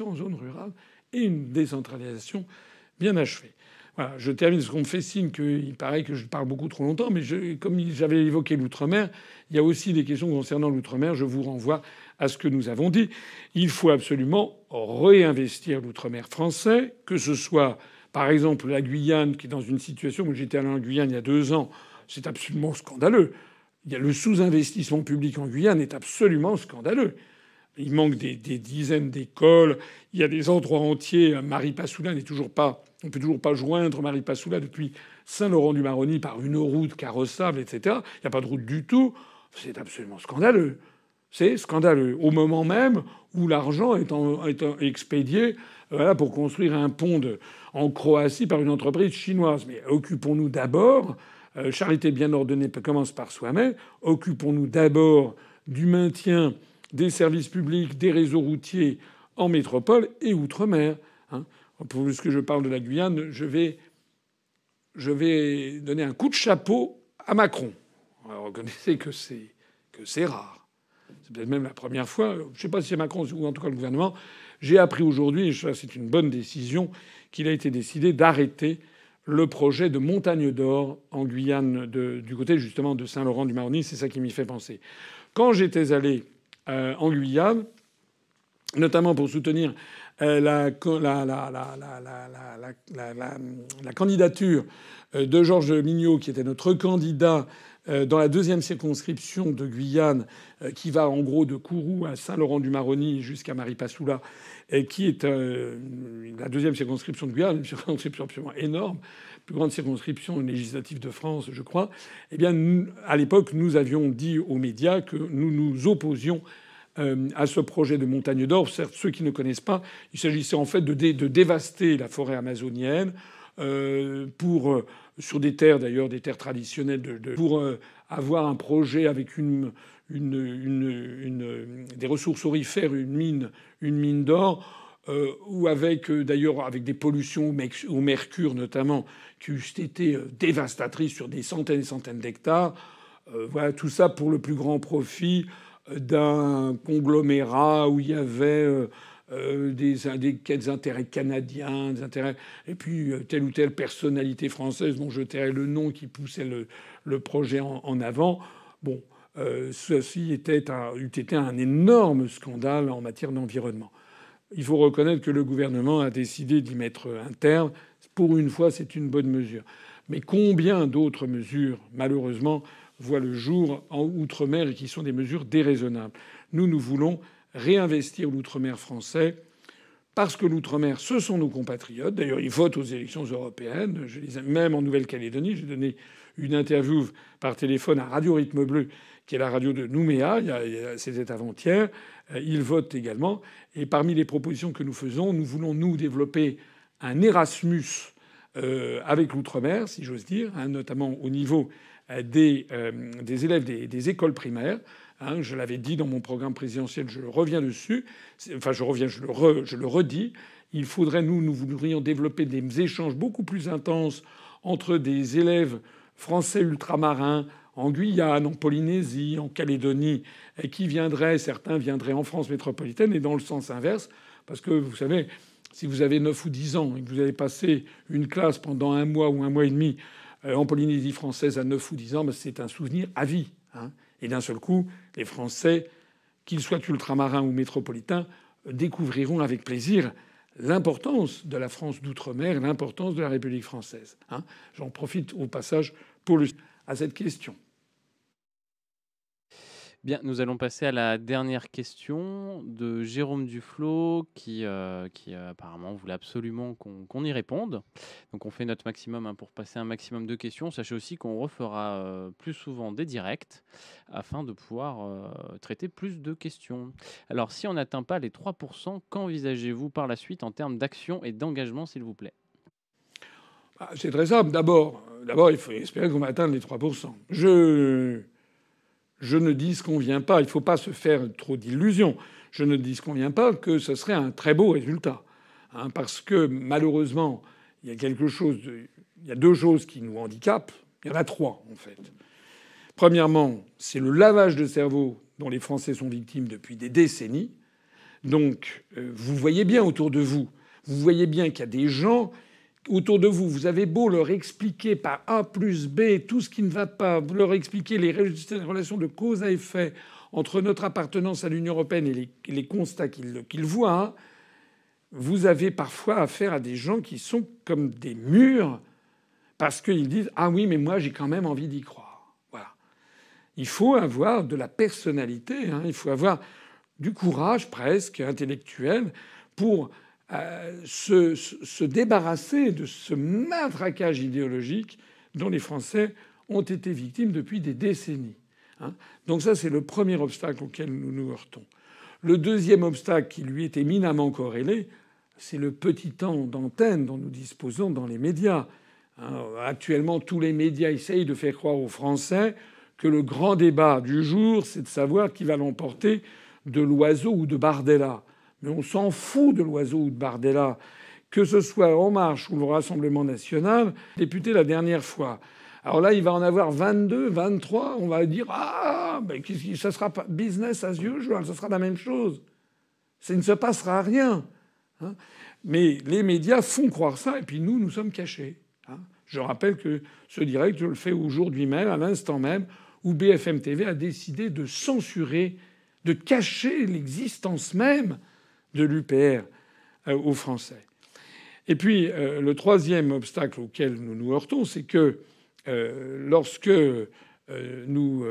en zone rurale et une décentralisation bien achevée. Voilà, je termine parce qu'on me fait signe qu'il paraît que je parle beaucoup trop longtemps, mais comme j'avais évoqué l'outre-mer, il y a aussi des questions concernant l'outre-mer. Je vous renvoie à ce que nous avons dit. Il faut absolument réinvestir l'outre-mer français, que ce soit par exemple la Guyane, qui est dans une situation où j'étais allé en Guyane il y a deux ans, c'est absolument scandaleux. Il y a le sous-investissement public en Guyane est absolument scandaleux. Il manque des, dizaines d'écoles. Il y a des endroits entiers. Marie Passoula n'est toujours pas. On peut toujours pas joindre Marie Passoula depuis Saint-Laurent-du-Maroni par une route carrossable, etc. Il n'y a pas de route du tout. C'est absolument scandaleux. C'est scandaleux. Au moment même où l'argent est, expédié voilà, pour construire un pont en Croatie par une entreprise chinoise. Mais occupons-nous d'abord. Euh, charité bien ordonnée commence par soi-même. Occupons-nous d'abord du maintien des services publics, des réseaux routiers en métropole et outre-mer. Hein. Puisque je parle de la Guyane, je vais, je vais donner un coup de chapeau à Macron. Alors, reconnaissez que c'est que c'est rare. C'est peut-être même la première fois. Je ne sais pas si c'est Macron ou en tout cas le gouvernement. J'ai appris aujourd'hui, et c'est une bonne décision, qu'il a été décidé d'arrêter le projet de montagne d'or en Guyane, du côté justement de Saint-Laurent-du-Maroni. C'est ça qui m'y fait penser. Quand j'étais allé en Guyane, notamment pour soutenir euh, la, candidature euh, de Georges Mignot, qui était notre candidat dans la deuxième circonscription de Guyane, qui va en gros de Kourou à Saint-Laurent-du-Maroni jusqu'à Maripasoula, qui est la deuxième circonscription de Guyane, une circonscription absolument énorme, plus grande circonscription législative de France, je crois. Eh bien, à l'époque, nous avions dit aux médias que nous nous opposions euh, à ce projet de montagne d'or. Certes, ceux qui ne connaissent pas, il s'agissait en fait de, dévaster la forêt amazonienne euh, pour euh, sur des terres d'ailleurs, des terres traditionnelles, pour avoir un projet avec des ressources aurifères, une mine, une mine d'or. Euh, ou avec d'ailleurs avec des pollutions au mercure notamment qui eussent été dévastatrices sur des centaines et centaines d'hectares. voilà tout ça pour le plus grand profit d'un conglomérat où il y avait euh, euh, des, des, intérêts canadiens, des intérêts, et puis euh, telle ou telle personnalité française dont je tairai le nom qui poussait le, projet en, avant. Bon, ceci était eût été un énorme scandale en matière d'environnement. Il faut reconnaître que le gouvernement a décidé d'y mettre un terme. Pour une fois, c'est une bonne mesure. Mais combien d'autres mesures, malheureusement, voient le jour en outre-mer et qui sont des mesures déraisonnables? Nous, nous voulons réinvestir l'outre-mer français parce que l'outre-mer, ce sont nos compatriotes. D'ailleurs, ils votent aux élections européennes. Je les même en Nouvelle-Calédonie. J'ai donné une interview par téléphone à Radio Rythme Bleu, qui est la radio de Nouméa. C'était avant-hier. Euh, ils votent également. Et parmi les propositions que nous faisons, nous voulons nous développer un Erasmus euh, avec l'outre-mer, si j'ose dire, hein, notamment au niveau des, euh, des élèves des, des, écoles primaires. Hein, je l'avais dit dans mon programme présidentiel, je reviens dessus. Enfin, je reviens, je le, je le redis. Il faudrait, nous, nous voudrions développer des échanges beaucoup plus intenses entre des élèves français ultramarins en Guyane, en Polynésie, en Calédonie, qui viendraient, certains viendraient en France métropolitaine, et dans le sens inverse, parce que vous savez, si vous avez 9 ou 10 ans et que vous avez passé une classe pendant un mois ou un mois et demi euh, en Polynésie française à 9 ou 10 ans, c'est un souvenir à vie. Hein. Et d'un seul coup, les Français, qu'ils soient ultramarins ou métropolitains, découvriront avec plaisir l'importance de la France d'outre-mer, l'importance de la République française. Hein. J'en profite au passage pour le... à cette question. Bien, nous allons passer à la dernière question de Jérôme Duflo, qui, euh, qui euh, apparemment voulait absolument qu'on y réponde. Donc on fait notre maximum hein, pour passer un maximum de questions. Sachez aussi qu'on refera euh, plus souvent des directs afin de pouvoir traiter plus de questions. Alors si on n'atteint pas les 3%, qu'envisagez-vous par la suite en termes d'action et d'engagement, s'il vous plaît? Ah, C'est très simple. D'abord, d'abord, il faut espérer qu'on va atteindre les 3%. Je je ne dis ce qu'on vient pas. Il ne faut pas se faire trop d'illusions. Je ne dis ce qu'on vient pas que ce serait un très beau résultat, hein, parce que malheureusement, il y a quelque chose. il y a deux choses qui nous handicapent. Il y en a trois en fait. Premièrement, c'est le lavage de cerveau dont les Français sont victimes depuis des décennies. Donc, euh, vous voyez bien autour de vous, vous voyez bien qu'il y a des gens autour de vous. Vous avez beau leur expliquer par A plus B tout ce qui ne va pas, vous leur expliquer les relations de cause à effet entre notre appartenance à l'Union européenne et les, constats qu'ils voient, hein, vous avez parfois affaire à des gens qui sont comme des murs parce qu'ils disent Ah oui, mais moi j'ai quand même envie d'y croire. Il faut avoir de la personnalité, hein. il faut avoir du courage presque intellectuel pour euh, se, se, débarrasser de ce matraquage idéologique dont les Français ont été victimes depuis des décennies. Hein. Donc ça, c'est le premier obstacle auquel nous nous heurtons. Le deuxième obstacle qui lui est éminemment corrélé, c'est le petit temps d'antenne dont nous disposons dans les médias. Hein, actuellement, tous les médias essayent de faire croire aux Français que le grand débat du jour, c'est de savoir qui va l'emporter de l'oiseau ou de Bardella. Mais on s'en fout de l'oiseau ou de Bardella. Que ce soit En Marche ou le Rassemblement national, député la dernière fois. Alors là, il va en avoir 22, 23. On va dire Ah, ben, ça sera pas business as usual, ça sera la même chose. Ça ne se passera rien. Hein. Mais les médias font croire ça, et puis nous, nous sommes cachés. Hein. Je rappelle que ce direct, je le fais aujourd'hui même, à l'instant même, où BFM TV a décidé de censurer, de cacher l'existence même de l'UPR euh, aux Français. Et puis, euh, le troisième obstacle auquel nous nous heurtons, c'est que euh, lorsque nous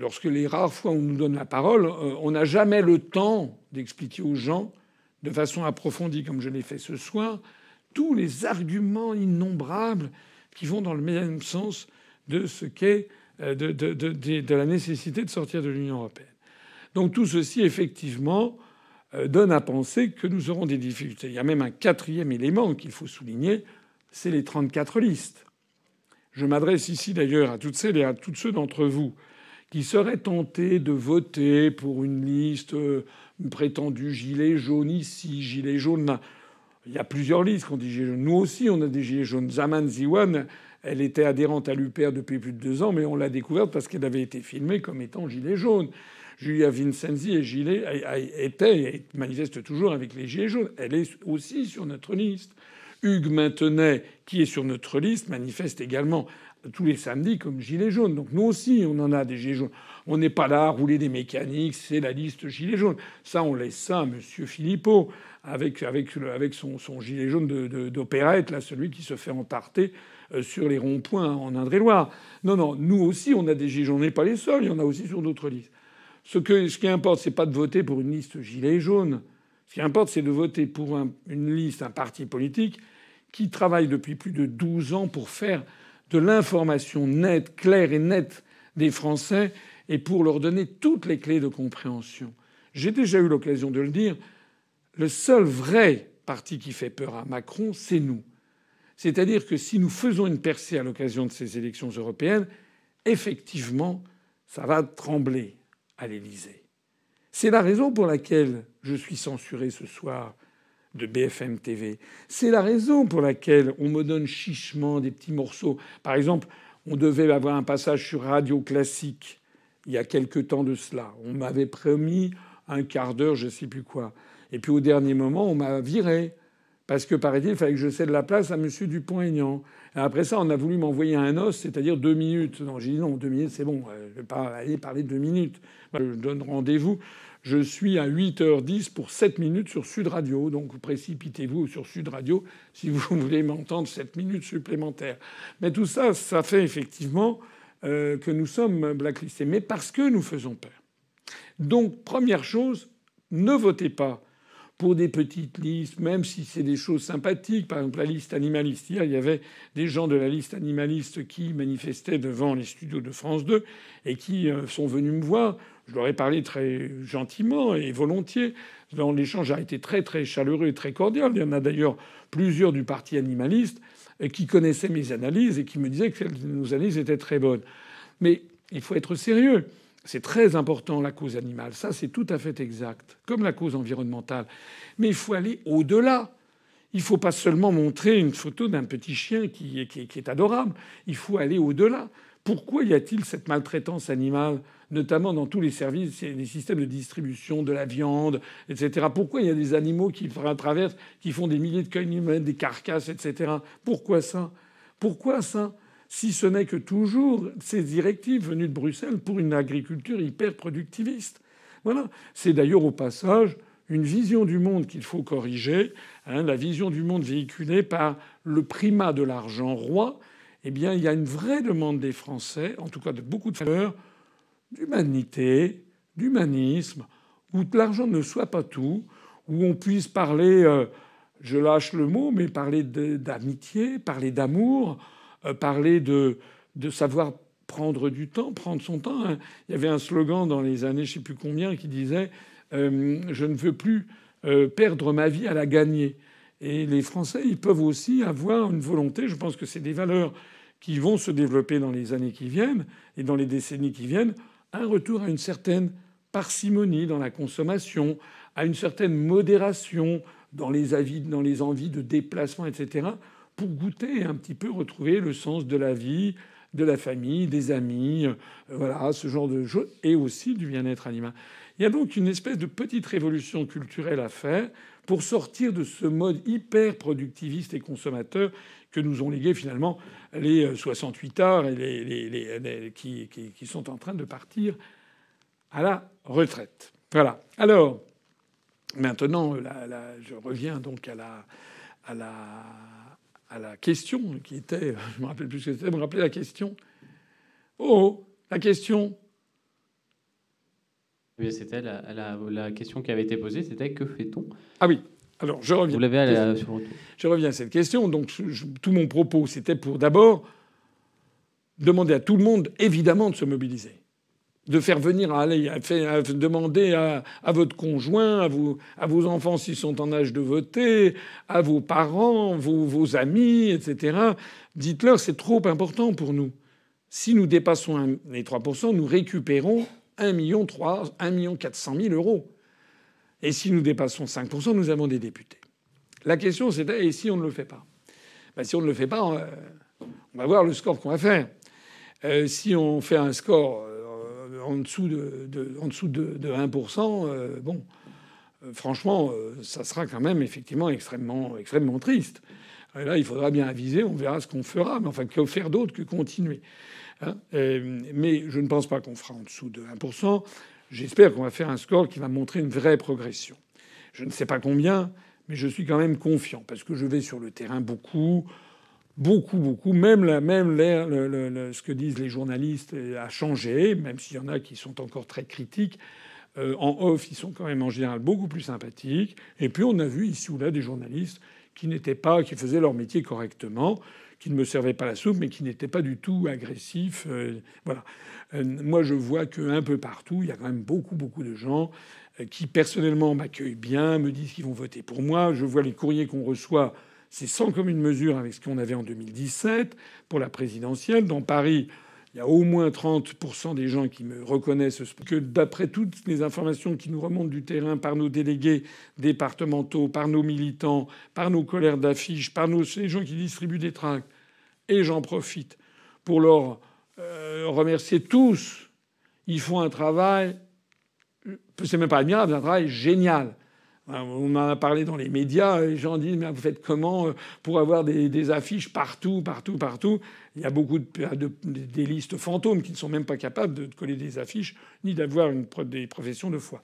lorsque les rares fois où on nous donne la parole, on n'a jamais le temps d'expliquer aux gens de façon approfondie, comme je l'ai fait ce soir, tous les arguments innombrables qui vont dans le même sens de ce qu'est de, de, de, de, la nécessité de sortir de l'Union européenne. Donc tout ceci, effectivement, donne à penser que nous aurons des difficultés. Il y a même un quatrième élément qu'il faut souligner, c'est les 34 listes. Je m'adresse ici d'ailleurs à toutes celles et à tous ceux d'entre vous qui seraient tentés de voter pour une liste euh, prétendue gilet jaune ici, gilet jaune là. Il y a plusieurs listes qu'on dit gilet jaune. Nous aussi, on a des gilets jaunes. Zaman Ziwan, elle était adhérente à l'UPR depuis plus de deux ans, mais on l'a découverte parce qu'elle avait été filmée comme étant gilet jaune. Julia Vincenzi et Gilet était et manifeste toujours avec les Gilets jaunes. Elle est aussi sur notre liste. Hugues Maintenet, qui est sur notre liste, manifeste également tous les samedis comme Gilets jaunes. Donc nous aussi, on en a des Gilets jaunes. On n'est pas là à rouler des mécaniques, c'est la liste Gilets jaunes. Ça, on laisse ça à M. Philippot, avec, avec, son gilet jaune d'opérette, là, celui qui se fait entarter euh, sur les ronds-points en Indre-et-Loire. Non, non, nous aussi, on a des Gilets jaunes. On n'est pas les seuls, il y en a aussi sur d'autres listes. Ce, qui importe, c'est pas de voter pour une liste gilet jaune. Ce qui importe, c'est de voter pour une liste, un parti politique qui travaille depuis plus de 12 ans pour faire de l'information nette, claire et nette des Français et pour leur donner toutes les clés de compréhension. J'ai déjà eu l'occasion de le dire, le seul vrai parti qui fait peur à Macron, c'est nous. C'est-à-dire que si nous faisons une percée à l'occasion de ces élections européennes, effectivement, ça va trembler à l'Élysée. C'est la raison pour laquelle je suis censuré ce soir de BFM TV. C'est la raison pour laquelle on me donne chichement des petits morceaux. Par exemple, on devait avoir un passage sur Radio Classique il y a quelque temps de cela. On m'avait promis un quart d'heure, je ne sais plus quoi. Et puis au dernier moment, on m'a viré. Parce que, paraît-il, il fallait que je cède la place à M. Dupont-Aignan. Après ça, on a voulu m'envoyer un os, c'est-à-dire deux minutes. Non, j'ai dit non, deux minutes, c'est bon. Euh, je vais pas aller parler deux minutes. Je donne rendez-vous. Je suis à 8h10 pour 7 minutes sur Sud Radio. Donc précipitez-vous sur Sud Radio si vous voulez m'entendre 7 minutes supplémentaires. Mais tout ça, ça fait effectivement euh, que nous sommes blacklistés. Mais parce que nous faisons peur. Donc, première chose, ne votez pas pour des petites listes, même si c'est des choses sympathiques. Par exemple, la liste animaliste. Hier, il y avait des gens de la liste animaliste qui manifestaient devant les studios de France 2 et qui euh, sont venus me voir. Je leur ai parlé très gentiment et volontiers. L'échange a été très très chaleureux et très cordial. Il y en a d'ailleurs plusieurs du parti animaliste qui connaissaient mes analyses et qui me disaient que nos analyses étaient très bonnes. Mais il faut être sérieux. C'est très important la cause animale, ça c'est tout à fait exact, comme la cause environnementale. Mais il faut aller au-delà. Il ne faut pas seulement montrer une photo d'un petit chien qui, est adorable. Il faut aller au-delà. Pourquoi y a-t-il cette maltraitance animale notamment dans tous les services, les systèmes de distribution de la viande, etc. Pourquoi il y a des animaux qui traversent, qui font des milliers de kilomètres, des carcasses, etc. Pourquoi ça? Pourquoi ça? Si ce n'est que toujours ces directives venues de Bruxelles pour une agriculture hyper productiviste. Voilà. C'est d'ailleurs au passage une vision du monde qu'il faut corriger, hein, la vision du monde véhiculée par le primat de l'argent roi. Eh bien, il y a une vraie demande des Français, en tout cas de beaucoup de valeurs, d'humanité, d'humanisme, où l'argent ne soit pas tout, où on puisse parler, euh, je lâche le mot, mais parler d'amitié, parler d'amour, parler de, de savoir prendre du temps, prendre son temps. Hein. Il y avait un slogan dans les années je ne sais plus combien qui disait euh, Je ne veux plus euh, perdre ma vie à la gagner. Et les Français, ils peuvent aussi avoir une volonté. Je pense que c'est des valeurs qui vont se développer dans les années qui viennent et dans les décennies qui viennent. Un retour à une certaine parcimonie dans la consommation, à une certaine modération dans les avis, dans les envies de déplacement, etc pour goûter un petit peu, retrouver le sens de la vie, de la famille, des amis, euh, voilà, ce genre de choses, et aussi du bien-être animal. Il y a donc une espèce de petite révolution culturelle à faire pour sortir de ce mode hyper productiviste et consommateur que nous ont légué finalement les 68 arts et les, qui, sont en train de partir à la retraite. Voilà. Alors, maintenant, je reviens donc à la, à la à la question qui était, je me rappelle plus ce que c'était, me rappelez la question. Oh, la question. Oui, c'était la, question qui avait été posée, c'était que fait-on? Ah oui, alors je reviens. Vous l'avez sur le Je reviens à cette question. Donc tout mon propos, c'était pour d'abord demander à tout le monde, évidemment, de se mobiliser de faire venir à aller à, demander à, votre conjoint, à, vous, à vos enfants s'ils sont en âge de voter, à vos parents, vos, amis, etc. Dites-leur c'est trop important pour nous. Si nous dépassons les 3%, nous récupérons 1 million 3, 1 million 400 000 euros. Et si nous dépassons 5%, nous avons des députés. La question c'était et si on ne le fait pas? Ben, Si on ne le fait pas, on va voir le score qu'on va faire. Euh, si on fait un score en dessous de, en dessous de, 1%, euh, bon, euh, franchement, euh, ça sera quand même effectivement extrêmement, extrêmement triste. là, il faudra bien aviser, on verra ce qu'on fera. Mais enfin, que faire d'autre que continuer hein. Mais je ne pense pas qu'on fera en dessous de 1%. J'espère qu'on va faire un score qui va montrer une vraie progression. Je ne sais pas combien, mais je suis quand même confiant parce que je vais sur le terrain beaucoup beaucoup, beaucoup. Même, la, même ce que disent les journalistes a changé, même s'il y en a qui sont encore très critiques. Euh, en off, ils sont quand même en général beaucoup plus sympathiques. Et puis on a vu ici ou là des journalistes qui n'étaient pas, qui faisaient leur métier correctement, qui ne me servaient pas la soupe, mais qui n'étaient pas du tout agressifs. Euh, voilà. Euh, moi, je vois qu'un peu partout, il y a quand même beaucoup, beaucoup de gens qui personnellement m'accueillent bien, me disent qu'ils vont voter pour moi. Je vois les courriers qu'on reçoit c'est sans commune mesure avec ce qu'on avait en 2017 pour la présidentielle. Dans Paris, il y a au moins 30% des gens qui me reconnaissent que d'après toutes les informations qui nous remontent du terrain par nos délégués départementaux, par nos militants, par nos colères d'affiches, par nos, les gens qui distribuent des tracts. Et j'en profite pour leur euh, remercier tous. Ils font un travail, c'est même pas admirable, un travail génial. On en a parlé dans les médias. Les gens disent mais vous faites comment euh, pour avoir des, affiches partout, partout, partout? Il y a beaucoup de, des listes fantômes qui ne sont même pas capables de coller des affiches ni d'avoir des professions de foi.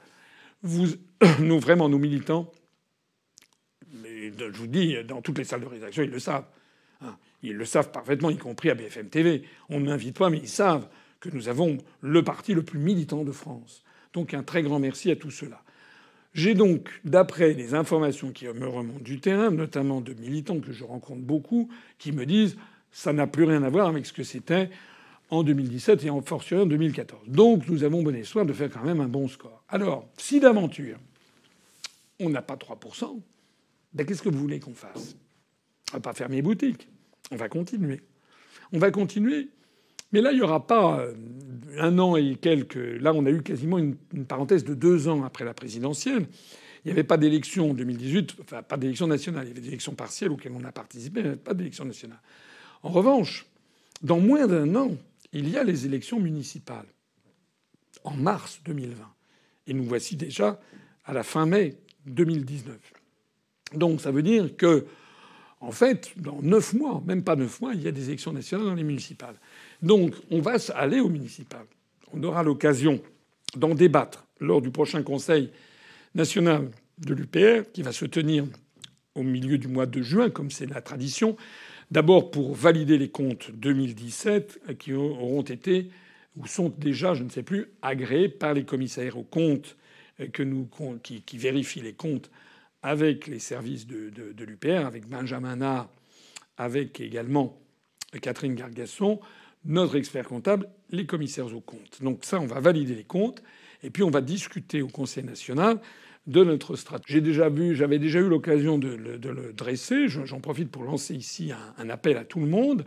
Vous, nous vraiment, nous militants, mais je vous dis, dans toutes les salles de rédaction, ils le savent. Hein. Ils le savent parfaitement, y compris à BFM TV. On ne m'invite pas, mais ils savent que nous avons le parti le plus militant de France. Donc un très grand merci à tous ceux-là. J'ai donc, d'après les informations qui me remontent du terrain, notamment de militants que je rencontre beaucoup, qui me disent ça n'a plus rien à voir avec ce que c'était en 2017 et en fortiori en 2014. Donc nous avons bon espoir de faire quand même un bon score. Alors, si d'aventure on n'a pas 3%, ben qu'est-ce que vous voulez qu'on fasse? On va pas fermer les boutiques. On va continuer. On va continuer mais là, il n'y aura pas euh, un an et quelques. Là, on a eu quasiment une, parenthèse de deux ans après la présidentielle. Il n'y avait pas d'élection en 2018, enfin pas d'élection nationale. Il y avait des élections partielles auxquelles on a participé, mais pas d'élection nationale. En revanche, dans moins d'un an, il y a les élections municipales. en mars 2020. Et nous voici déjà à la fin mai 2019. Donc ça veut dire que, en fait, dans neuf mois, même pas neuf mois, il y a des élections nationales dans les municipales. Donc on va aller aux municipales. On aura l'occasion d'en débattre lors du prochain Conseil national de l'UPR qui va se tenir au milieu du mois de juin, comme c'est la tradition. D'abord pour valider les comptes 2017 qui auront été ou sont déjà, je ne sais plus, agréés par les commissaires aux comptes nous, qui, vérifient les comptes avec les services de, de, de l'UPR, avec Benjamin Nard, avec également Catherine Gargasson, notre expert comptable, les commissaires aux comptes. Donc ça, on va valider les comptes, et puis on va discuter au Conseil national de notre stratégie. J'ai déjà vu, j'avais déjà eu l'occasion de, le dresser. J'en profite pour lancer ici un, un, appel à tout le monde.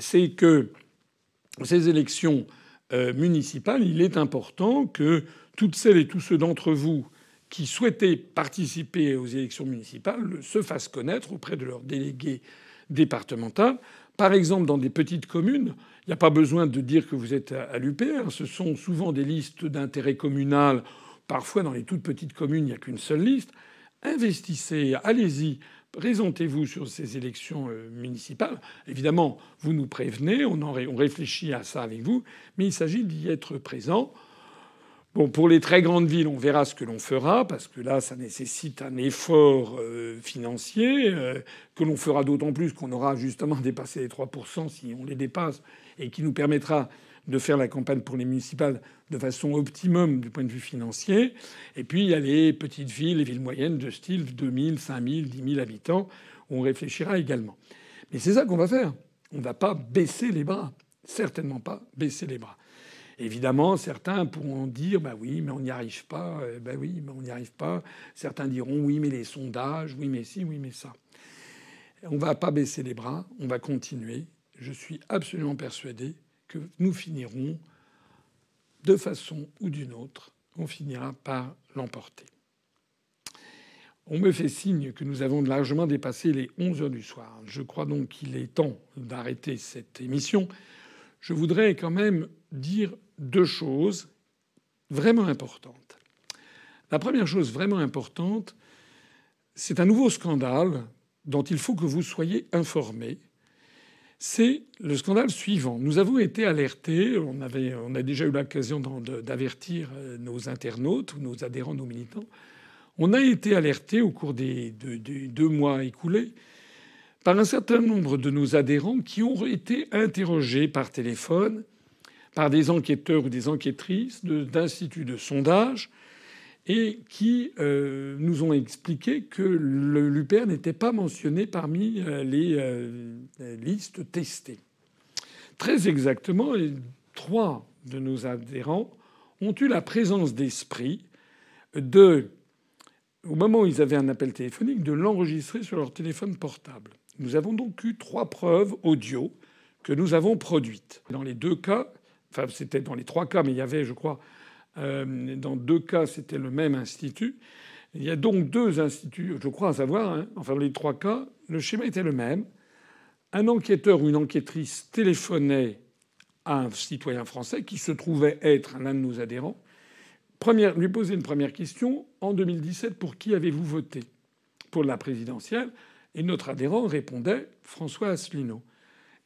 C'est que ces élections euh, municipales, il est important que toutes celles et tous ceux d'entre vous qui souhaitaient participer aux élections municipales se fassent connaître auprès de leurs délégués départementaux. Par exemple, dans des petites communes, il n'y a pas besoin de dire que vous êtes à l'UPR. Ce sont souvent des listes d'intérêt communal. Parfois, dans les toutes petites communes, il n'y a qu'une seule liste. Investissez, allez-y, présentez-vous sur ces élections euh, municipales. Évidemment, vous nous prévenez, on, réfléchit à ça avec vous, mais il s'agit d'y être présent. Bon, pour les très grandes villes, on verra ce que l'on fera, parce que là, ça nécessite un effort euh, financier, euh, que l'on fera d'autant plus qu'on aura justement dépassé les 3% si on les dépasse, et qui nous permettra de faire la campagne pour les municipales de façon optimum du point de vue financier. Et puis il y a les petites villes, les villes moyennes de style 2000, 5000, 10 000 habitants, où on réfléchira également. Mais c'est ça qu'on va faire. On ne va pas baisser les bras. Certainement pas baisser les bras. Évidemment, certains pourront dire bah oui, mais on n'y arrive pas. Bah oui, mais on n'y arrive pas. Certains diront oui, mais les sondages, oui, mais si, oui, mais ça. On ne va pas baisser les bras. On va continuer. Je suis absolument persuadé que nous finirons de façon ou d'une autre, on finira par l'emporter. On me fait signe que nous avons largement dépassé les 11 heures du soir. Je crois donc qu'il est temps d'arrêter cette émission. Je voudrais quand même dire deux choses vraiment importantes. La première chose vraiment importante, c'est un nouveau scandale dont il faut que vous soyez informés c'est le scandale suivant. Nous avons été alertés, on, avait, on a déjà eu l'occasion d'avertir euh, nos internautes, nos adhérents, nos militants. On a été alertés au cours des deux, mois écoulés par un certain nombre de nos adhérents qui ont été interrogés par téléphone par des enquêteurs ou des enquêtrices d'instituts de sondage et qui euh, nous ont expliqué que l'UPR n'était pas mentionné parmi euh, les, euh, listes testées. Très exactement, trois de nos adhérents ont eu la présence d'esprit de, au moment où ils avaient un appel téléphonique, de l'enregistrer sur leur téléphone portable. Nous avons donc eu trois preuves audio que nous avons produites. Dans les deux cas, enfin c'était dans les trois cas, mais il y avait, je crois, euh, dans deux cas, c'était le même institut. Il y a donc deux instituts, je crois à savoir, hein. enfin dans les trois cas, le schéma était le même. Un enquêteur ou une enquêtrice téléphonait à un citoyen français qui se trouvait être l'un de nos adhérents, première, lui posait une première question. En 2017, pour qui avez-vous voté? Pour la présidentielle. Et notre adhérent répondait François Asselineau.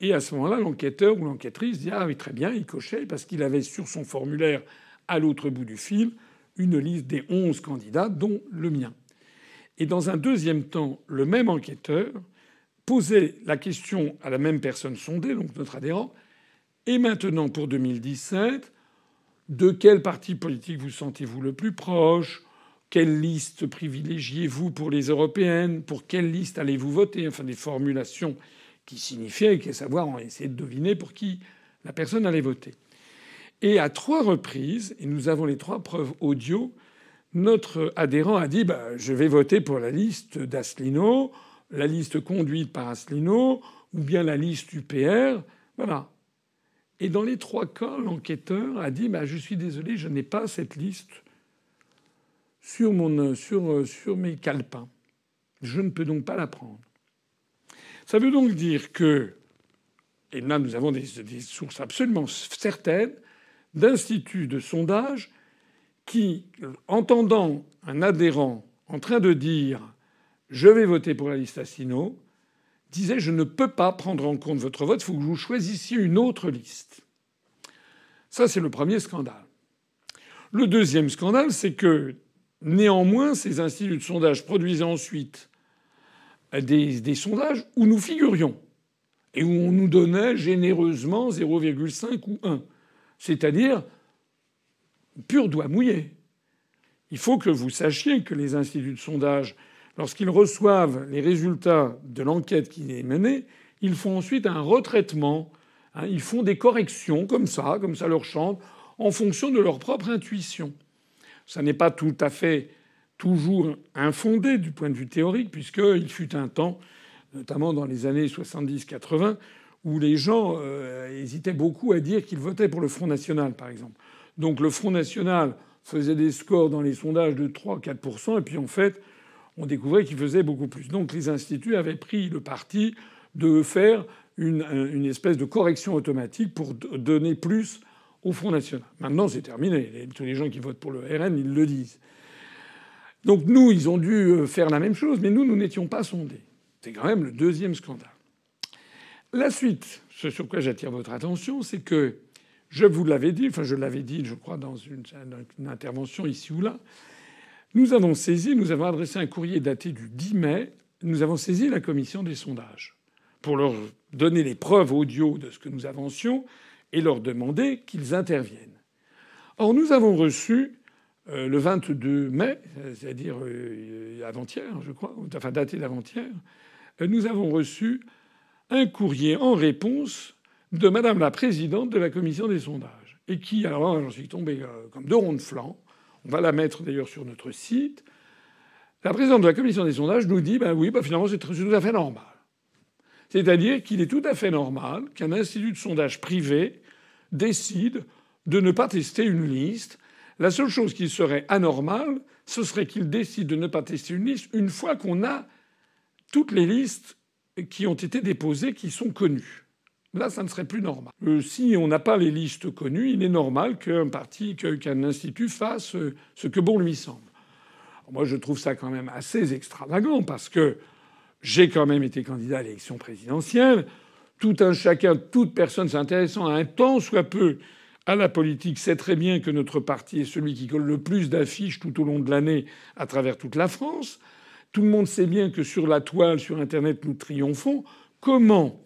Et à ce moment-là, l'enquêteur ou l'enquêtrice dit Ah oui, très bien, il cochait parce qu'il avait sur son formulaire à l'autre bout du fil une liste des onze candidats, dont le mien. Et dans un deuxième temps, le même enquêteur posait la question à la même personne sondée, donc notre adhérent, et maintenant pour 2017, de quel parti politique vous sentez-vous le plus proche? Quelle liste privilégiez-vous pour les européennes? Pour quelle liste allez-vous voter? Enfin, des formulations qui signifiaient, qu'à savoir, on essayait de deviner pour qui la personne allait voter. Et à trois reprises, et nous avons les trois preuves audio, notre adhérent a dit bah, Je vais voter pour la liste d'Aslino, la liste conduite par Asselineau, ou bien la liste UPR. Voilà. Et dans les trois cas, l'enquêteur a dit bah, Je suis désolé, je n'ai pas cette liste sur, mon, sur, sur mes calepins. Je ne peux donc pas la prendre. Ça veut donc dire que, et là nous avons des sources absolument certaines, d'instituts de sondage qui, entendant un adhérent en train de dire je vais voter pour la liste Assino, disait je ne peux pas prendre en compte votre vote, il faut que vous choisissiez une autre liste. Ça, c'est le premier scandale. Le deuxième scandale, c'est que néanmoins, ces instituts de sondage produisaient ensuite des, sondages où nous figurions et où on nous donnait généreusement 0,5 ou 1, c'est-à-dire pur doigt mouillé. Il faut que vous sachiez que les instituts de sondage, lorsqu'ils reçoivent les résultats de l'enquête qui est menée, ils font ensuite un retraitement. Hein, ils font des corrections comme ça, comme ça leur chante, en fonction de leur propre intuition. Ça n'est pas tout à fait toujours infondé du point de vue théorique, puisqu'il fut un temps, notamment dans les années 70-80, où les gens euh, hésitaient beaucoup à dire qu'ils votaient pour le Front National, par exemple. Donc le Front National faisait des scores dans les sondages de 3-4%, et puis en fait, on découvrait qu'il faisait beaucoup plus. Donc les instituts avaient pris le parti de faire une, une espèce de correction automatique pour donner plus au Front National. Maintenant, c'est terminé. Tous les gens qui votent pour le RN, ils le disent. Donc nous, ils ont dû euh, faire la même chose, mais nous, nous n'étions pas sondés. C'est quand même le deuxième scandale. La suite, ce sur quoi j'attire votre attention, c'est que je vous l'avais dit, enfin je l'avais dit, je crois, dans une, intervention ici ou là, nous avons saisi, nous avons adressé un courrier daté du 10 mai, nous avons saisi la commission des sondages pour leur donner les preuves audio de ce que nous avancions et leur demander qu'ils interviennent. Or, nous avons reçu le 22 mai, c'est-à-dire euh, avant-hier, je crois, enfin daté d'avant-hier, euh, nous avons reçu un courrier en réponse de Madame la présidente de la commission des sondages, et qui, alors j'en suis tombé comme deux ronds de flanc. On va la mettre d'ailleurs sur notre site. La présidente de la commission des sondages nous dit, ben oui, ben finalement c'est tout à fait normal. C'est-à-dire qu'il est tout à fait normal qu'un institut de sondage privé décide de ne pas tester une liste la seule chose qui serait anormale, ce serait qu'il décide de ne pas tester une liste une fois qu'on a toutes les listes qui ont été déposées qui sont connues. Là, ça ne serait plus normal. Euh, si on n'a pas les listes connues, il est normal qu'un parti, qu'un institut fasse euh, ce que bon lui semble. moi, je trouve ça quand même assez extravagant parce que j'ai quand même été candidat à l'élection présidentielle. Tout un chacun, toute personne s'intéressant à un temps soit peu à la politique sait très bien que notre parti est celui qui colle le plus d'affiches tout au long de l'année à travers toute la France. Tout le monde sait bien que sur la toile, sur Internet, nous triomphons. Comment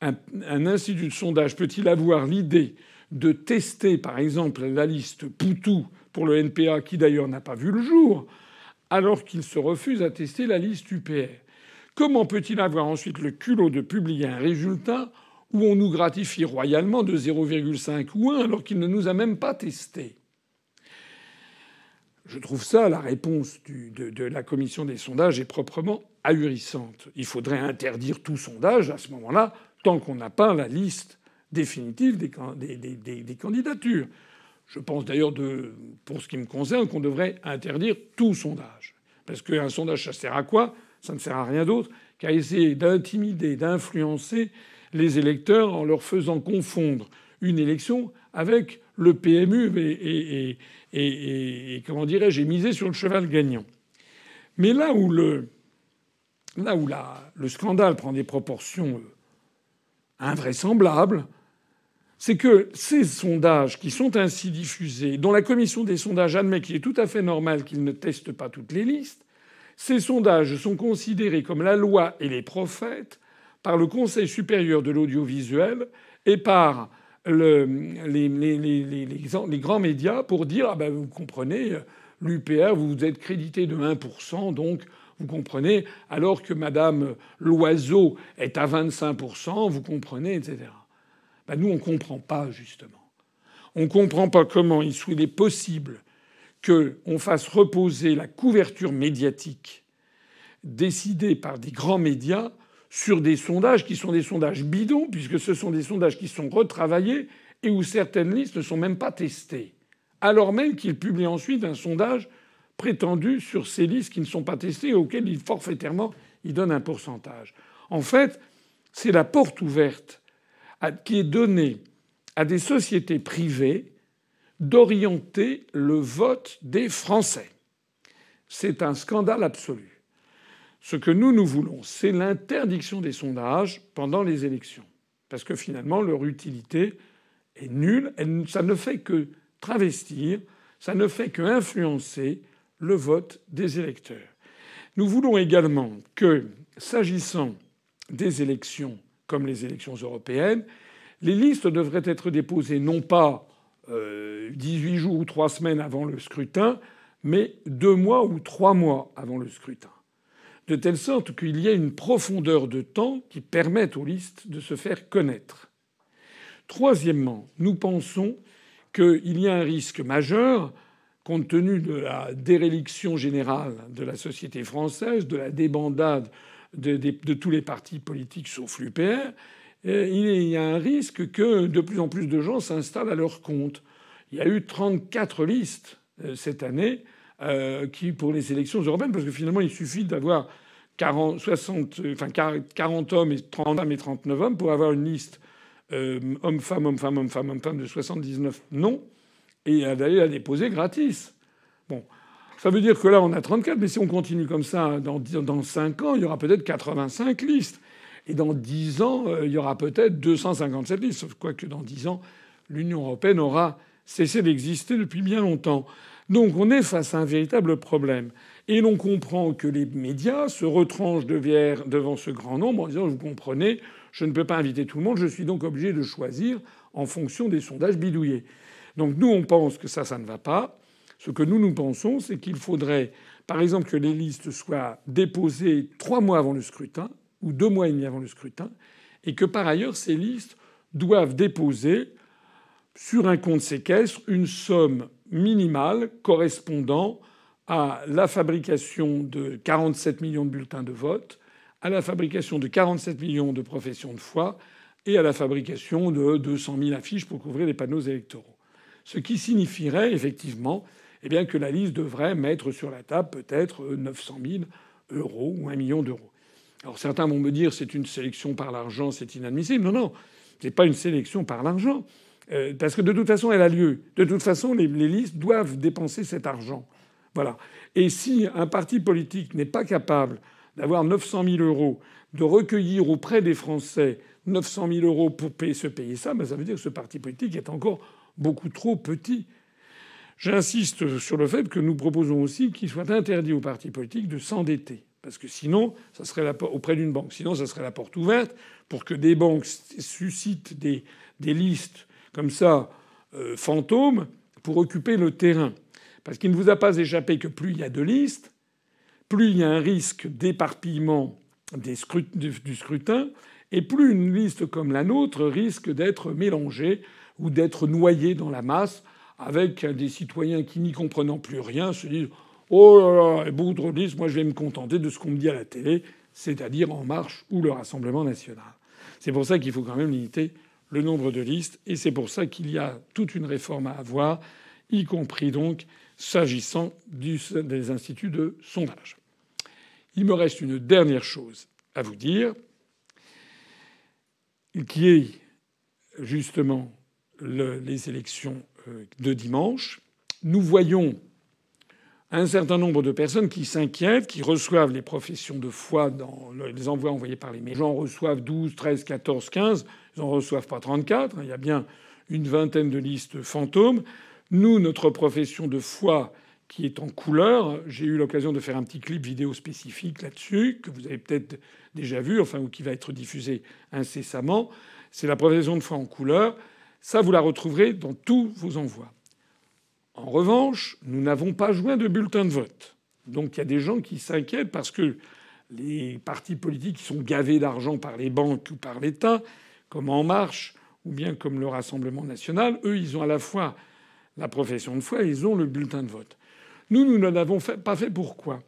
un, institut de sondage peut-il avoir l'idée de tester, par exemple, la liste Poutou pour le NPA, qui d'ailleurs n'a pas vu le jour, alors qu'il se refuse à tester la liste UPR Comment peut-il avoir ensuite le culot de publier un résultat où on nous gratifie royalement de 0,5 ou 1 alors qu'il ne nous a même pas testé. Je trouve ça, la réponse de, la commission des sondages est proprement ahurissante. Il faudrait interdire tout sondage à ce moment-là, tant qu'on n'a pas la liste définitive des, des, candidatures. Je pense d'ailleurs, pour ce qui me concerne, qu'on devrait interdire tout sondage. Parce qu'un sondage, ça sert à quoi? Ça ne sert à rien d'autre qu'à essayer d'intimider, d'influencer les électeurs en leur faisant confondre une élection avec le PMU et, comment dirais-je, misé sur le cheval gagnant. Mais là où le, là où le scandale prend des proportions euh, invraisemblables, c'est que ces sondages qui sont ainsi diffusés, dont la commission des sondages admet qu'il est tout à fait normal qu'ils ne testent pas toutes les listes, ces sondages sont considérés comme la loi et les prophètes par le Conseil supérieur de l'audiovisuel et par le, les, grands médias pour dire ah ben vous comprenez l'UPR vous êtes crédité de 1%, donc vous comprenez alors que Madame Loiseau est à 25%, vous comprenez etc. Ben nous on comprend pas justement. On comprend pas comment il est possible qu'on fasse reposer la couverture médiatique décidée par des grands médias sur des sondages qui sont des sondages bidons, puisque ce sont des sondages qui sont retravaillés et où certaines listes ne sont même pas testées, alors même qu'ils publient ensuite un sondage prétendu sur ces listes qui ne sont pas testées et auxquelles ils, forfaitairement ils donnent un pourcentage. En fait, c'est la porte ouverte qui est donnée à des sociétés privées d'orienter le vote des Français. C'est un scandale absolu. Ce que nous, nous voulons, c'est l'interdiction des sondages pendant les élections. Parce que finalement, leur utilité est nulle. Ça ne fait que travestir, ça ne fait que influencer le vote des électeurs. Nous voulons également que, s'agissant des élections comme les élections européennes, les listes devraient être déposées non pas euh, 18 jours ou trois semaines avant le scrutin, mais deux mois ou trois mois avant le scrutin. De telle sorte qu'il y ait une profondeur de temps qui permette aux listes de se faire connaître. Troisièmement, nous pensons qu'il y a un risque majeur compte tenu de la déréliction générale de la société française, de la débandade de, tous les partis politiques sauf l'UPR, il y a un risque que de plus en plus de gens s'installent à leur compte. Il y a eu 34 listes euh, cette année qui pour les élections européennes, parce que finalement il suffit d'avoir 40, 60, enfin 40 hommes et 30 femmes et 39 hommes pour avoir une liste euh, homme-femme, homme-femme, homme-femme, homme-femme de 79 non et d'aller la déposer gratis. Bon. Ça veut dire que là, on a 34, mais si on continue comme ça, dans, dans 5 ans, il y aura peut-être 85 listes. Et dans 10 ans, euh, il y aura peut-être 257 listes. Sauf quoi que dans 10 ans, l'Union européenne aura cessé d'exister depuis bien longtemps. Donc on est face à un véritable problème. Et l'on comprend que les médias se retranchent devant ce grand nombre en disant Vous comprenez, je ne peux pas inviter tout le monde, je suis donc obligé de choisir en fonction des sondages bidouillés. Donc nous, on pense que ça, ça ne va pas. Ce que nous, nous pensons, c'est qu'il faudrait, par exemple, que les listes soient déposées trois mois avant le scrutin ou deux mois et demi avant le scrutin, et que par ailleurs, ces listes doivent déposer sur un compte séquestre une somme minimale correspondant à la fabrication de 47 millions de bulletins de vote, à la fabrication de 47 millions de professions de foi et à la fabrication de 200 000 affiches pour couvrir les panneaux électoraux. Ce qui signifierait effectivement eh bien, que la liste devrait mettre sur la table peut-être 900 000 euros ou un million d'euros. Alors certains vont me dire c'est une sélection par l'argent, c'est inadmissible. Non, non, c'est pas une sélection par l'argent. Euh, parce que de toute façon, elle a lieu. De toute façon, les, listes doivent dépenser cet argent. Voilà. Et si un parti politique n'est pas capable d'avoir 900 000 euros, de recueillir auprès des Français 900 000 euros pour se payer ça, ben ça veut dire que ce parti politique est encore beaucoup trop petit J'insiste sur le fait que nous proposons aussi qu'il soit interdit aux partis politiques de s'endetter. Parce que sinon, ça serait la, auprès d'une banque, sinon ça serait la porte ouverte pour que des banques suscitent des listes comme ça euh, fantômes pour occuper le terrain. Parce qu'il ne vous a pas échappé que plus il y a de listes, plus il y a un risque d'éparpillement du scrutin, et plus une liste comme la nôtre risque d'être mélangée ou d'être noyée dans la masse avec des citoyens qui, n'y comprenant plus rien, se disent Oh là là, Boudre disent moi je vais me contenter de ce qu'on me dit à la télé, c'est-à-dire En Marche ou le Rassemblement national. C'est pour ça qu'il faut quand même limiter le nombre de listes, et c'est pour ça qu'il y a toute une réforme à avoir, y compris donc s'agissant des instituts de sondage. Il me reste une dernière chose à vous dire, qui est justement les élections euh, de dimanche, nous voyons un certain nombre de personnes qui s'inquiètent, qui reçoivent les professions de foi dans les envois envoyés par les médias. Gens reçoivent 12, 13, 14, 15, ils n'en reçoivent pas 34. Il y a bien une vingtaine de listes fantômes. Nous, notre profession de foi qui est en couleur, j'ai eu l'occasion de faire un petit clip vidéo spécifique là-dessus, que vous avez peut-être déjà vu, enfin, ou qui va être diffusé incessamment. C'est la profession de foi en couleur. Ça, vous la retrouverez dans tous vos envois. En revanche, nous n'avons pas joint de bulletin de vote. Donc il y a des gens qui s'inquiètent parce que les partis politiques qui sont gavés d'argent par les banques ou par l'État, comme En Marche ou bien comme le Rassemblement national, eux, ils ont à la fois la profession de foi et ils ont le bulletin de vote. Nous, nous ne l'avons pas fait pourquoi?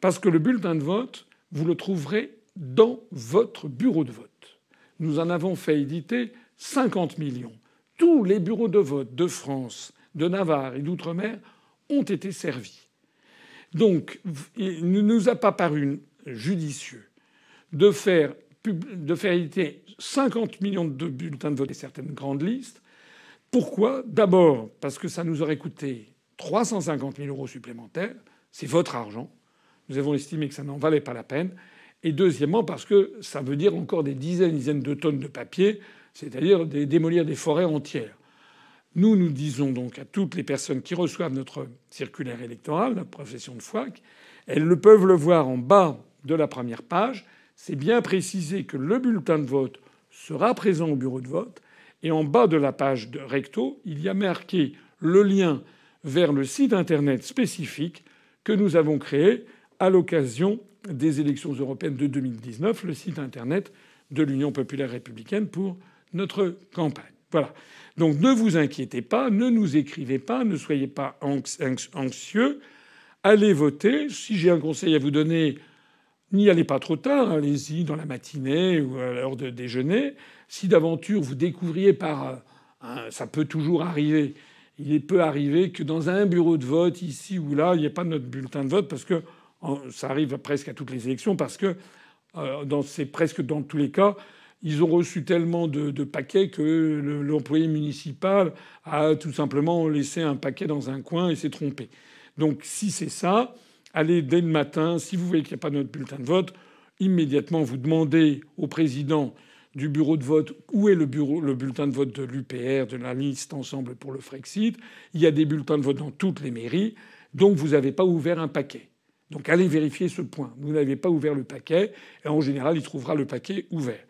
Parce que le bulletin de vote, vous le trouverez dans votre bureau de vote. Nous en avons fait éditer 50 millions tous les bureaux de vote de France, de Navarre et d'outre-mer ont été servis. Donc, il ne nous a pas paru judicieux de faire, de faire éditer 50 millions de bulletins de vote et certaines grandes listes, Pourquoi? D'abord parce que ça nous aurait coûté 350 000 euros supplémentaires. C'est votre argent. Nous avons estimé que ça n'en valait pas la peine. Et deuxièmement parce que ça veut dire encore des dizaines et dizaines de tonnes de papier, c'est-à-dire démolir des forêts entières. Nous, nous disons donc à toutes les personnes qui reçoivent notre circulaire électoral, la profession de foi, elles le peuvent le voir en bas de la première page. C'est bien précisé que le bulletin de vote sera présent au bureau de vote. Et en bas de la page de recto, il y a marqué le lien vers le site internet spécifique que nous avons créé à l'occasion des élections européennes de 2019, le site internet de l'Union populaire républicaine pour notre campagne. Voilà. Donc ne vous inquiétez pas, ne nous écrivez pas, ne soyez pas anxieux. Allez voter. Si j'ai un conseil à vous donner, n'y allez pas trop tard. Allez-y dans la matinée ou à l'heure de déjeuner. Si d'aventure vous découvriez par... ça peut toujours arriver. Il peut arriver que dans un bureau de vote, ici ou là, il n'y ait pas notre bulletin de vote parce que ça arrive presque à toutes les élections parce que euh, c'est presque dans tous les cas, ils ont reçu tellement de, paquets que l'employé municipal a tout simplement laissé un paquet dans un coin et s'est trompé. Donc si c'est ça, allez dès le matin, si vous voyez qu'il n'y a pas notre bulletin de vote, immédiatement vous demandez au président du bureau de vote où est le, bureau, le bulletin de vote de l'UPR, de la liste Ensemble pour le Frexit. Il y a des bulletins de vote dans toutes les mairies, donc vous n'avez pas ouvert un paquet. Donc allez vérifier ce point. Vous n'avez pas ouvert le paquet, et en général, il trouvera le paquet ouvert.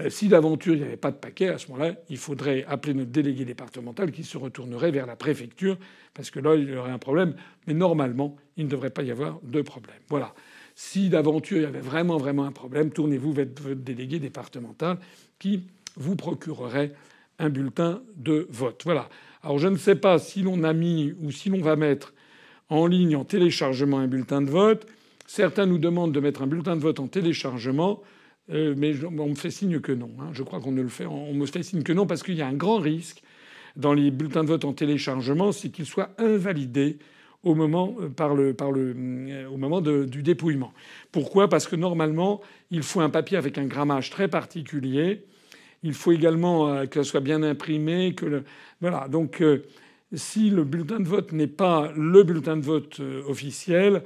Euh, si d'aventure il n'y avait pas de paquet, à ce moment-là, il faudrait appeler notre délégué départemental qui se retournerait vers la préfecture, parce que là, il y aurait un problème. Mais normalement, il ne devrait pas y avoir de problème. Voilà. Si d'aventure il y avait vraiment, vraiment un problème, tournez-vous vers votre délégué départemental qui vous procurerait un bulletin de vote. Voilà. Alors je ne sais pas si l'on a mis ou si l'on va mettre en ligne en téléchargement un bulletin de vote. Certains nous demandent de mettre un bulletin de vote en téléchargement. Euh, mais on me fait signe que non. Hein. Je crois qu'on ne le fait. On me fait signe que non parce qu'il y a un grand risque dans les bulletins de vote en téléchargement, c'est qu'ils soient invalidés au moment, euh, par le, par le, euh, au moment du dépouillement. Pourquoi? Parce que normalement, il faut un papier avec un grammage très particulier. Il faut également que soit bien imprimé. Que. Voilà. Donc, si le bulletin de vote n'est pas le bulletin de vote officiel,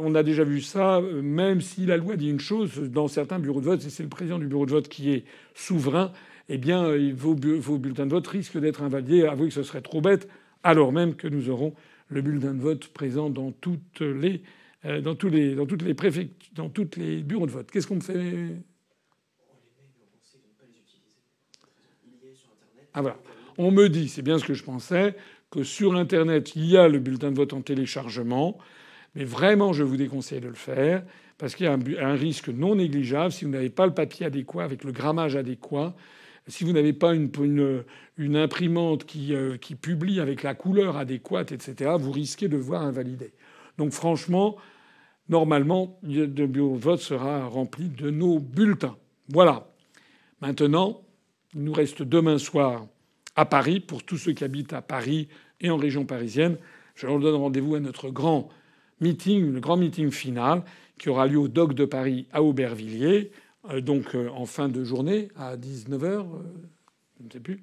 on a déjà vu ça, même si la loi dit une chose, dans certains bureaux de vote, et c'est le président du bureau de vote qui est souverain, eh bien, vos, bulletins de vote risquent d'être invalidés. Avouez que ce serait trop bête, alors même que nous aurons le bulletin de vote présent dans toutes les, euh, tous les, préfectures, dans tous les bureaux de vote. Qu'est-ce qu'on fait? Ah. On me dit, c'est bien ce que je pensais, que sur Internet, il y a le bulletin de vote en téléchargement. Mais vraiment, je vous déconseille de le faire parce qu'il y a un, risque non négligeable si vous n'avez pas le papier adéquat avec le grammage adéquat. Si vous n'avez pas une, imprimante qui, euh, qui, publie avec la couleur adéquate, etc., vous risquez de voir invalider. Donc franchement, normalement, le bureau de vote sera rempli de nos bulletins. Voilà. Maintenant, il nous reste demain soir à Paris, pour tous ceux qui habitent à Paris et en région parisienne. Je leur donne rendez-vous à notre grand meeting, le grand meeting final qui aura lieu au Doc de Paris à Aubervilliers, euh, donc euh, en fin de journée à 19h, euh, je ne sais plus.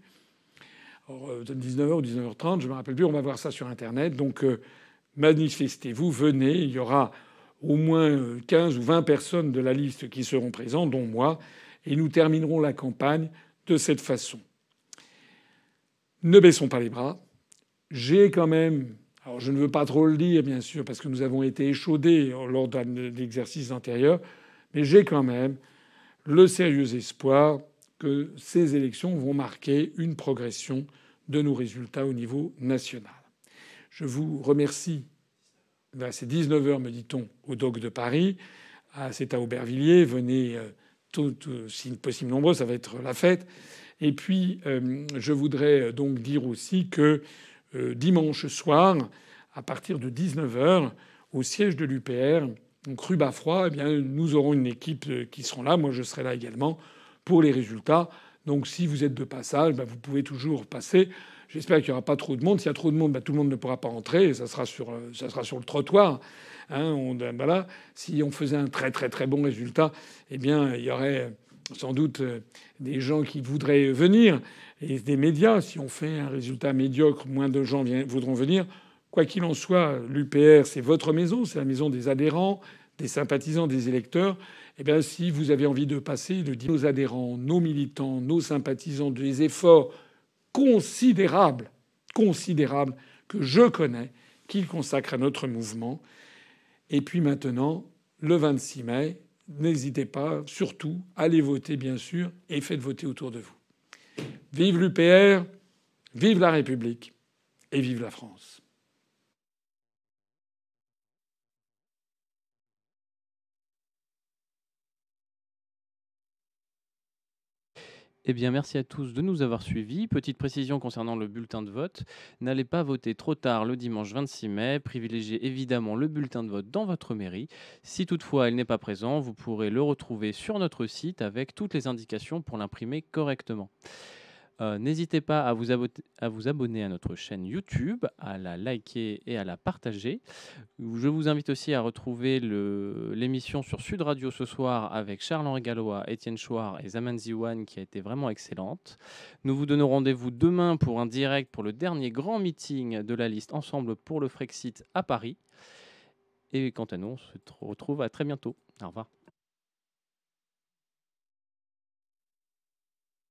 19h ou 19h30, je ne me rappelle plus, on va voir ça sur Internet. Donc manifestez-vous, venez, il y aura au moins 15 ou 20 personnes de la liste qui seront présentes, dont moi, et nous terminerons la campagne de cette façon. Ne baissons pas les bras. J'ai quand même alors je ne veux pas trop le dire, bien sûr, parce que nous avons été échaudés lors d'exercices antérieurs, mais j'ai quand même le sérieux espoir que ces élections vont marquer une progression de nos résultats au niveau national. Je vous remercie. C'est 19h, me dit-on, au DOC de Paris. Ah, c'est à Aubervilliers. Venez, euh, tout, si possible nombreux, ça va être la fête. Et puis, euh, je voudrais donc dire aussi que euh, dimanche soir, à partir de 19h, au siège de l'UPR, donc rue Bafroid, eh bien, nous aurons une équipe euh, qui sera là. Moi, je serai là également pour les résultats. Donc, si vous êtes de passage, ben, vous pouvez toujours passer. J'espère qu'il n'y aura pas trop de monde. S'il y a trop de monde, ben, tout le monde ne pourra pas entrer. ça sera sur, euh, le trottoir. Hein, on, voilà. Si on faisait un très très très bon résultat, eh bien, il y aurait sans doute euh, des gens qui voudraient venir et des médias. Si on fait un résultat médiocre, moins de gens voudront venir. Quoi qu'il en soit, l'UPR, c'est votre maison, c'est la maison des adhérents, des sympathisants, des électeurs. Eh bien, si vous avez envie de passer, de dire aux adhérents, nos militants, nos sympathisants, des efforts considérables, considérables que je connais, qu'ils consacrent à notre mouvement. Et puis maintenant, le 26 mai, n'hésitez pas, surtout, allez voter, bien sûr, et faites voter autour de vous. Vive l'UPR, vive la République et vive la France. Eh bien, merci à tous de nous avoir suivis. Petite précision concernant le bulletin de vote. N'allez pas voter trop tard le dimanche 26 mai. Privilégiez évidemment le bulletin de vote dans votre mairie. Si toutefois il n'est pas présent, vous pourrez le retrouver sur notre site avec toutes les indications pour l'imprimer correctement. Euh, n'hésitez pas à vous, abonner à notre chaîne YouTube, à la liker et à la partager. Je vous invite aussi à retrouver l'émission sur Sud Radio ce soir avec Charles-Henri Gallois, Étienne Chouard et Zaman Ziwan qui a été vraiment excellente. Nous vous donnons rendez-vous demain pour un direct pour le dernier grand meeting de la liste Ensemble pour le Frexit à Paris. Et quant à nous, on se retrouve à très bientôt. Au revoir.